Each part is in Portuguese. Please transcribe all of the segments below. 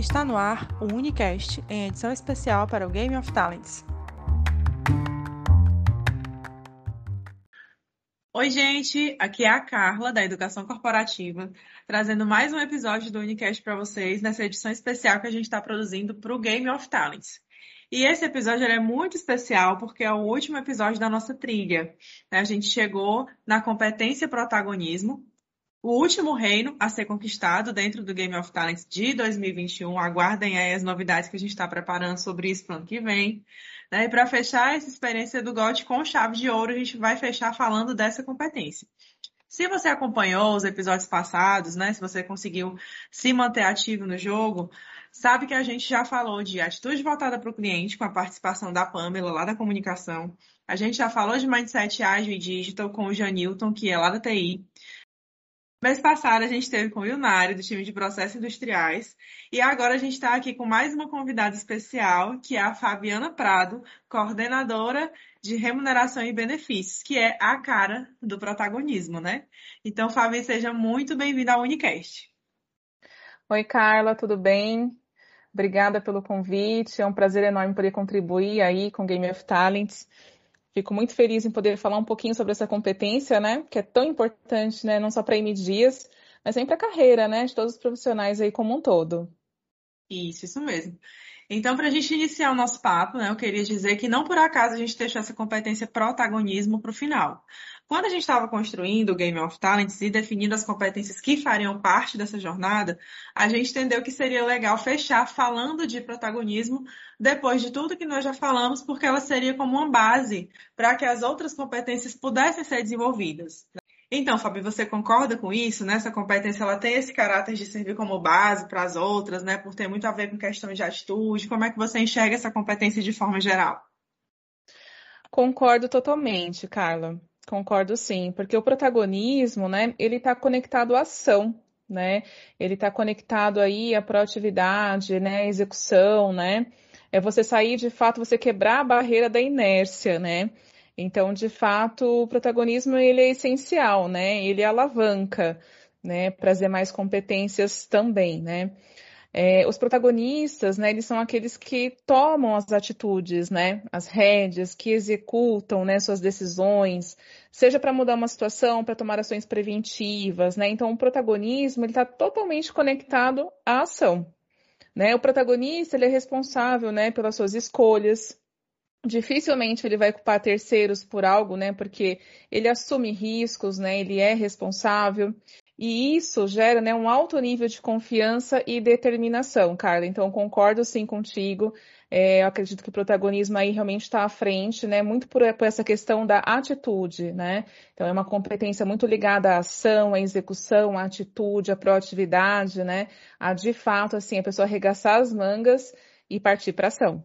Está no ar o Unicast, em edição especial para o Game of Talents. Oi, gente! Aqui é a Carla, da Educação Corporativa, trazendo mais um episódio do Unicast para vocês, nessa edição especial que a gente está produzindo para o Game of Talents. E esse episódio é muito especial porque é o último episódio da nossa trilha. A gente chegou na competência protagonismo, o último reino a ser conquistado dentro do Game of Talents de 2021. Aguardem aí as novidades que a gente está preparando sobre isso para o ano que vem. Né? E para fechar essa experiência do GOT com chave de ouro, a gente vai fechar falando dessa competência. Se você acompanhou os episódios passados, né? Se você conseguiu se manter ativo no jogo, sabe que a gente já falou de atitude voltada para o cliente com a participação da Pamela lá da comunicação. A gente já falou de mindset ágil e digital com o Janilton, que é lá da TI. Mês passado a gente teve com o Ilnário, do time de processos industriais, e agora a gente está aqui com mais uma convidada especial, que é a Fabiana Prado, coordenadora de remuneração e benefícios, que é a cara do protagonismo, né? Então, Fabi, seja muito bem-vinda ao Unicast. Oi, Carla, tudo bem? Obrigada pelo convite, é um prazer enorme poder contribuir aí com Game of Talents. Fico muito feliz em poder falar um pouquinho sobre essa competência, né? Que é tão importante, né? Não só para a Dias, mas sempre a carreira, né? De todos os profissionais aí como um todo. Isso, isso mesmo. Então, para a gente iniciar o nosso papo, né, eu queria dizer que não por acaso a gente deixou essa competência protagonismo para o final. Quando a gente estava construindo o Game of Talents e definindo as competências que fariam parte dessa jornada, a gente entendeu que seria legal fechar falando de protagonismo depois de tudo que nós já falamos, porque ela seria como uma base para que as outras competências pudessem ser desenvolvidas. Então, Fábio, você concorda com isso? Né? Essa competência ela tem esse caráter de servir como base para as outras, né? por ter muito a ver com questão de atitude. Como é que você enxerga essa competência de forma geral? Concordo totalmente, Carla. Concordo sim, porque o protagonismo, né, ele está conectado à ação, né? Ele está conectado aí à proatividade, né, à execução, né? É você sair de fato, você quebrar a barreira da inércia, né? Então, de fato, o protagonismo ele é essencial, né? Ele alavanca, né, trazer mais competências também, né? É, os protagonistas, né, eles são aqueles que tomam as atitudes, né, as rédeas, que executam, né, suas decisões, seja para mudar uma situação, para tomar ações preventivas, né. Então, o protagonismo ele está totalmente conectado à ação, né. O protagonista ele é responsável, né, pelas suas escolhas. Dificilmente ele vai culpar terceiros por algo, né, porque ele assume riscos, né, ele é responsável. E isso gera né, um alto nível de confiança e determinação, Carla. Então, concordo sim contigo. É, eu acredito que o protagonismo aí realmente está à frente, né? Muito por, por, essa questão da atitude, né? Então, é uma competência muito ligada à ação, à execução, à atitude, à proatividade, né? A de fato, assim, a pessoa arregaçar as mangas e partir para ação.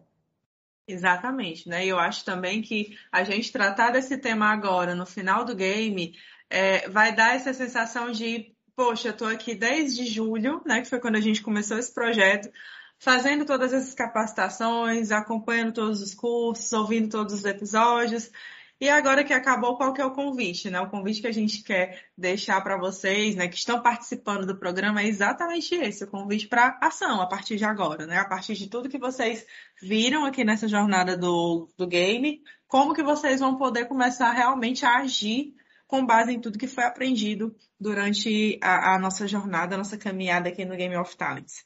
Exatamente, né? Eu acho também que a gente tratar desse tema agora, no final do game, é, vai dar essa sensação de, poxa, eu estou aqui desde julho, né, que foi quando a gente começou esse projeto, fazendo todas essas capacitações, acompanhando todos os cursos, ouvindo todos os episódios. E agora que acabou, qual que é o convite, né? O convite que a gente quer deixar para vocês, né, que estão participando do programa é exatamente esse, o convite para ação a partir de agora, né? A partir de tudo que vocês viram aqui nessa jornada do, do game, como que vocês vão poder começar realmente a agir com base em tudo que foi aprendido durante a, a nossa jornada, a nossa caminhada aqui no Game of Talents.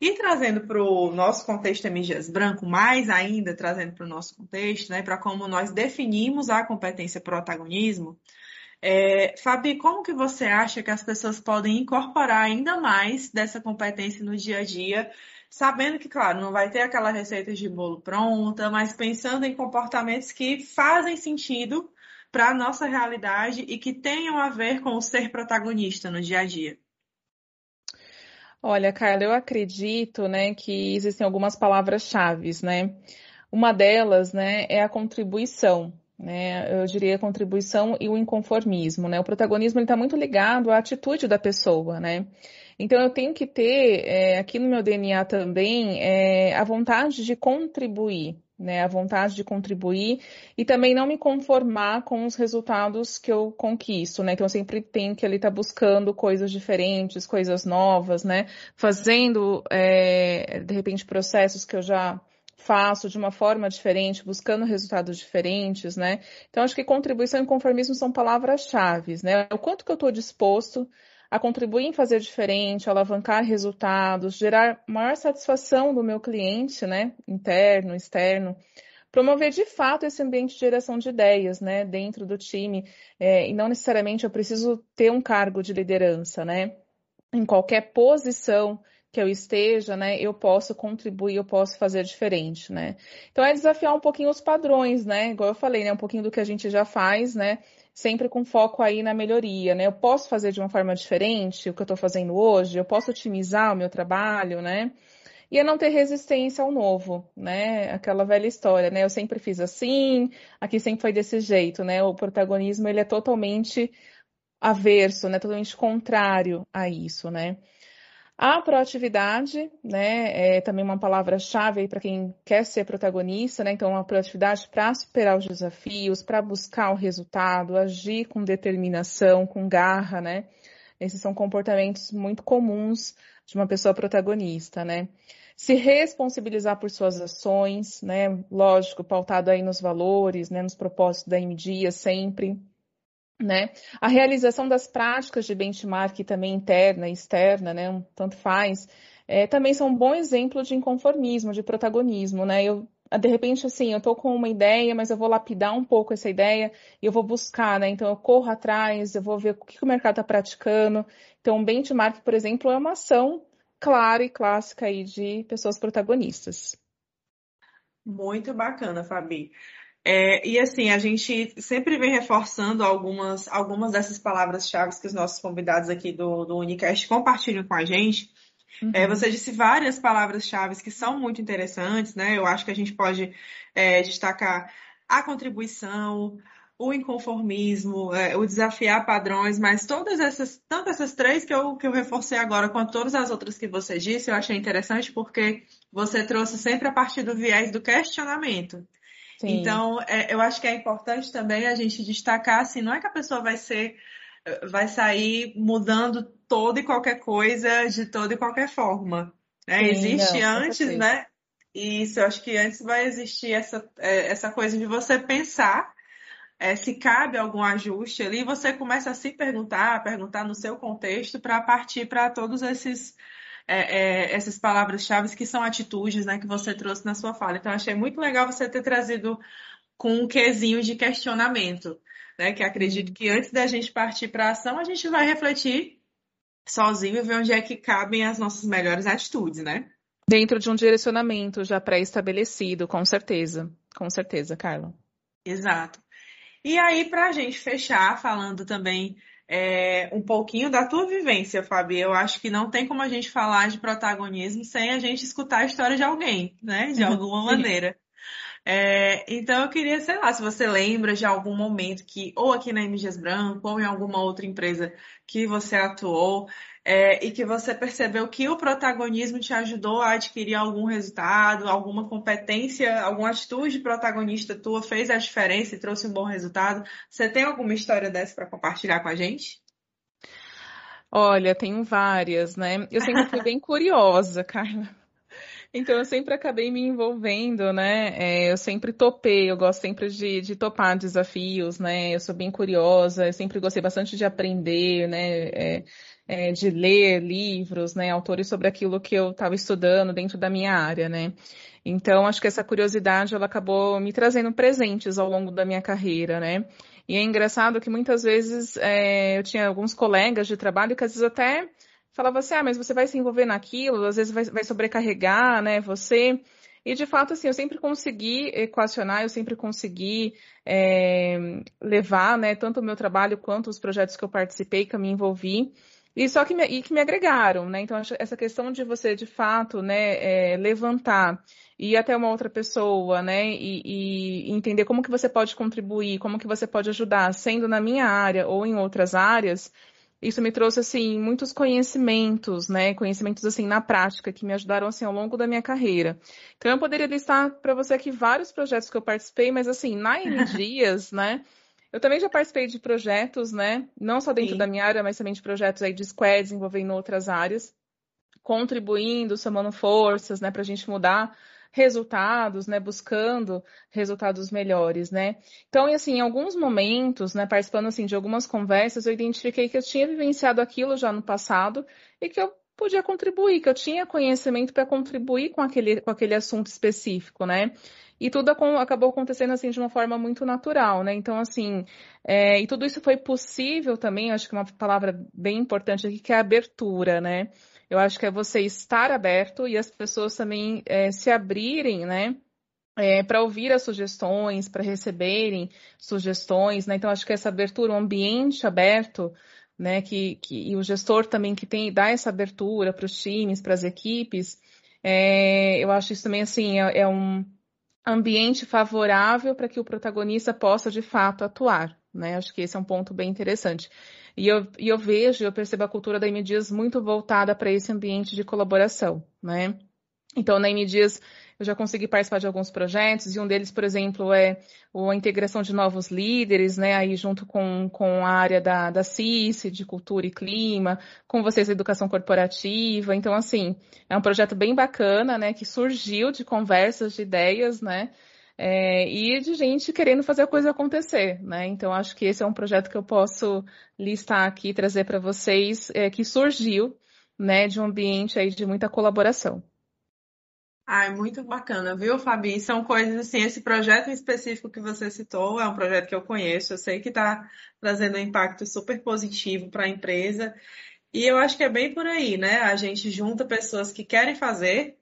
E trazendo para o nosso contexto MGs branco, mais ainda trazendo para o nosso contexto, né, para como nós definimos a competência protagonismo, é, Fabi, como que você acha que as pessoas podem incorporar ainda mais dessa competência no dia a dia, sabendo que, claro, não vai ter aquela receita de bolo pronta, mas pensando em comportamentos que fazem sentido para a nossa realidade e que tenham a ver com o ser protagonista no dia a dia? Olha, Carla, eu acredito, né, que existem algumas palavras-chave, né? Uma delas, né, é a contribuição, né? Eu diria a contribuição e o inconformismo, né? O protagonismo está muito ligado à atitude da pessoa, né? Então eu tenho que ter é, aqui no meu DNA também é, a vontade de contribuir, né, a vontade de contribuir e também não me conformar com os resultados que eu conquisto, né? Então eu sempre tenho que ali estar tá buscando coisas diferentes, coisas novas, né? Fazendo é, de repente processos que eu já faço de uma forma diferente, buscando resultados diferentes, né? Então acho que contribuição e conformismo são palavras-chave, né? O quanto que eu estou disposto a contribuir em fazer diferente, alavancar resultados, gerar maior satisfação do meu cliente, né, interno, externo, promover de fato esse ambiente de geração de ideias, né, dentro do time, é, e não necessariamente eu preciso ter um cargo de liderança, né, em qualquer posição que eu esteja, né, eu posso contribuir, eu posso fazer diferente, né. Então é desafiar um pouquinho os padrões, né, igual eu falei, né, um pouquinho do que a gente já faz, né, sempre com foco aí na melhoria, né? Eu posso fazer de uma forma diferente o que eu estou fazendo hoje, eu posso otimizar o meu trabalho, né? E é não ter resistência ao novo, né? Aquela velha história, né? Eu sempre fiz assim, aqui sempre foi desse jeito, né? O protagonismo ele é totalmente averso, né? Totalmente contrário a isso, né? A proatividade, né, é também uma palavra-chave para quem quer ser protagonista, né? Então, a proatividade para superar os desafios, para buscar o resultado, agir com determinação, com garra, né? Esses são comportamentos muito comuns de uma pessoa protagonista, né? Se responsabilizar por suas ações, né? Lógico, pautado aí nos valores, né? Nos propósitos da MDIA sempre né? A realização das práticas de benchmark também interna e externa, né? tanto faz, é, também são um bom exemplo de inconformismo, de protagonismo, né? Eu, de repente, assim, eu estou com uma ideia, mas eu vou lapidar um pouco essa ideia e eu vou buscar, né? Então, eu corro atrás, eu vou ver o que, o mercado está praticando. Então, um benchmark, por exemplo, é uma ação clara e clássica aí de pessoas protagonistas. Muito bacana, Fabi. É, e assim, a gente sempre vem reforçando algumas, algumas dessas palavras-chave que os nossos convidados aqui do, do Unicast compartilham com a gente. Uhum. É, você disse várias palavras-chave que são muito interessantes, né? Eu acho que a gente pode é, destacar a contribuição, o inconformismo, é, o desafiar padrões, mas todas essas, tanto essas três que eu, que eu reforcei agora, quanto todas as outras que você disse, eu achei interessante porque você trouxe sempre a partir do viés do questionamento. Sim. Então, é, eu acho que é importante também a gente destacar, assim, não é que a pessoa vai ser, vai sair mudando toda e qualquer coisa de toda e qualquer forma. Né? Sim, Existe não, antes, né? Isso, eu acho que antes vai existir essa, é, essa coisa de você pensar é, se cabe algum ajuste ali, você começa a se perguntar, a perguntar no seu contexto para partir para todos esses é, é, essas palavras-chave que são atitudes, né, que você trouxe na sua fala. Então, achei muito legal você ter trazido com um quesinho de questionamento, né, que acredito que antes da gente partir para a ação, a gente vai refletir sozinho e ver onde é que cabem as nossas melhores atitudes, né? Dentro de um direcionamento já pré-estabelecido, com certeza. Com certeza, Carla. Exato. E aí, para a gente fechar, falando também é, um pouquinho da tua vivência, Fabi. Eu acho que não tem como a gente falar de protagonismo sem a gente escutar a história de alguém, né? De alguma maneira. É, então eu queria, sei lá, se você lembra de algum momento que, ou aqui na MGs Branco, ou em alguma outra empresa que você atuou, é, e que você percebeu que o protagonismo te ajudou a adquirir algum resultado, alguma competência, alguma atitude protagonista tua fez a diferença e trouxe um bom resultado. Você tem alguma história dessa para compartilhar com a gente? Olha, tenho várias, né? Eu sempre fui bem curiosa, Carla. Então eu sempre acabei me envolvendo, né? É, eu sempre topei, eu gosto sempre de, de topar desafios, né? Eu sou bem curiosa, eu sempre gostei bastante de aprender, né? É, é, de ler livros, né, autores sobre aquilo que eu estava estudando dentro da minha área, né. Então, acho que essa curiosidade, ela acabou me trazendo presentes ao longo da minha carreira, né. E é engraçado que muitas vezes é, eu tinha alguns colegas de trabalho que às vezes até falavam assim, ah, mas você vai se envolver naquilo, às vezes vai, vai sobrecarregar, né, você... E de fato, assim, eu sempre consegui equacionar, eu sempre consegui é, levar, né, tanto o meu trabalho quanto os projetos que eu participei, que eu me envolvi, e só que me, e que me agregaram, né? Então, essa questão de você, de fato, né, é, levantar e ir até uma outra pessoa, né, e, e, entender como que você pode contribuir, como que você pode ajudar, sendo na minha área ou em outras áreas, isso me trouxe assim muitos conhecimentos, né? Conhecimentos assim na prática que me ajudaram assim ao longo da minha carreira. Então eu poderia listar para você aqui vários projetos que eu participei, mas assim, na M Dias, né? Eu também já participei de projetos, né? Não só dentro Sim. da minha área, mas também de projetos aí de squads envolvendo outras áreas, contribuindo, somando forças, né, para a gente mudar resultados, né, buscando resultados melhores, né? Então, e assim, em alguns momentos, né, participando assim de algumas conversas, eu identifiquei que eu tinha vivenciado aquilo já no passado e que eu podia contribuir, que eu tinha conhecimento para contribuir com aquele, com aquele assunto específico, né? E tudo acabou acontecendo assim de uma forma muito natural, né? Então, assim, é, e tudo isso foi possível também, acho que uma palavra bem importante aqui, que é a abertura, né? Eu acho que é você estar aberto e as pessoas também é, se abrirem, né? É, para ouvir as sugestões, para receberem sugestões, né? Então, acho que essa abertura, um ambiente aberto, né? Que, que, e o gestor também que tem, dá essa abertura para os times, para as equipes, é, eu acho isso também, assim, é, é um ambiente favorável para que o protagonista possa, de fato, atuar, né? Acho que esse é um ponto bem interessante. E eu, e eu vejo, eu percebo a cultura da MDias muito voltada para esse ambiente de colaboração, né? Então, na MDias, eu já consegui participar de alguns projetos, e um deles, por exemplo, é a integração de novos líderes, né, aí junto com, com a área da, da CIS, de cultura e clima, com vocês, educação corporativa. Então, assim, é um projeto bem bacana, né, que surgiu de conversas, de ideias, né, é, e de gente querendo fazer a coisa acontecer, né? Então acho que esse é um projeto que eu posso listar aqui, trazer para vocês, é, que surgiu, né, de um ambiente aí de muita colaboração. Ah, é muito bacana, viu, Fabi? São coisas assim, esse projeto em específico que você citou é um projeto que eu conheço, eu sei que está trazendo um impacto super positivo para a empresa. E eu acho que é bem por aí, né? A gente junta pessoas que querem fazer,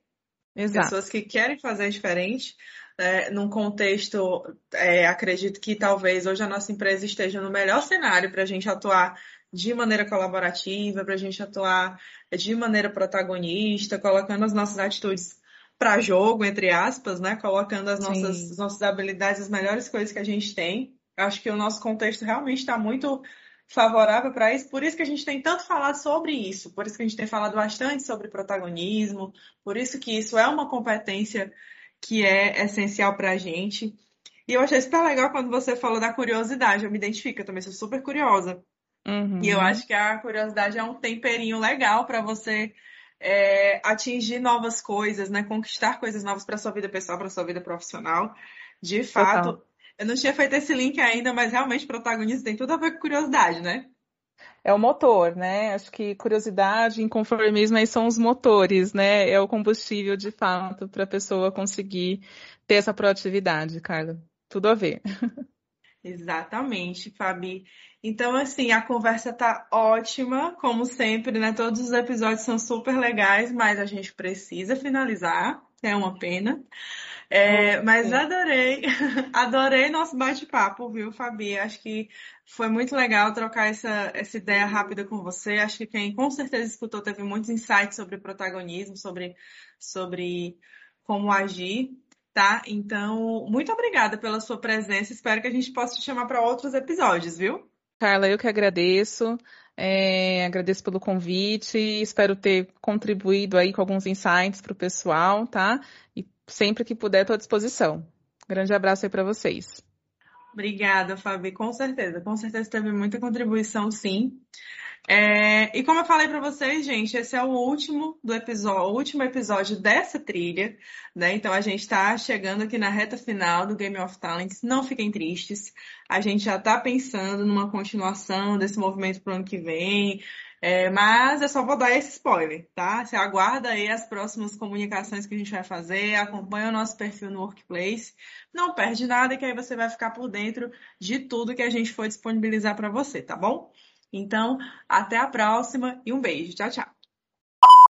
Exato. pessoas que querem fazer diferente, né, num contexto, é, acredito que talvez hoje a nossa empresa esteja no melhor cenário para a gente atuar de maneira colaborativa, para a gente atuar de maneira protagonista, colocando as nossas atitudes para jogo, entre aspas, né? Colocando as nossas, as nossas habilidades, as melhores coisas que a gente tem. Acho que o nosso contexto realmente está muito favorável para isso, por isso que a gente tem tanto falado sobre isso, por isso que a gente tem falado bastante sobre protagonismo, por isso que isso é uma competência que é essencial para a gente. E eu achei super legal quando você falou da curiosidade. Eu me identifico, eu também sou super curiosa. Uhum. E eu acho que a curiosidade é um temperinho legal para você é, atingir novas coisas, né? Conquistar coisas novas para sua vida pessoal, para sua vida profissional. De fato, Total. eu não tinha feito esse link ainda, mas realmente protagonista tem tudo a ver com curiosidade, né? É o motor, né? Acho que curiosidade e inconformismo aí são os motores, né? É o combustível de fato para a pessoa conseguir ter essa proatividade, Carla. Tudo a ver. Exatamente, Fabi. Então, assim, a conversa tá ótima, como sempre, né? Todos os episódios são super legais, mas a gente precisa finalizar, é uma pena. É, mas adorei, adorei nosso bate-papo, viu, Fabi? Acho que foi muito legal trocar essa, essa ideia rápida com você. Acho que quem com certeza escutou teve muitos insights sobre protagonismo, sobre, sobre como agir, tá? Então, muito obrigada pela sua presença. Espero que a gente possa te chamar para outros episódios, viu? Carla, eu que agradeço. É, agradeço pelo convite, espero ter contribuído aí com alguns insights para o pessoal, tá? E sempre que puder, estou à disposição. Grande abraço aí para vocês. Obrigada, Fabi, com certeza. Com certeza teve muita contribuição, sim. É, e como eu falei para vocês, gente, esse é o último do episódio, o último episódio dessa trilha, né? Então a gente está chegando aqui na reta final do Game of Talents. Não fiquem tristes. A gente já está pensando numa continuação desse movimento para o ano que vem. É, mas eu só vou dar esse spoiler, tá? Você aguarda aí as próximas comunicações que a gente vai fazer, acompanha o nosso perfil no Workplace, não perde nada, que aí você vai ficar por dentro de tudo que a gente for disponibilizar para você, tá bom? Então, até a próxima e um beijo. Tchau, tchau.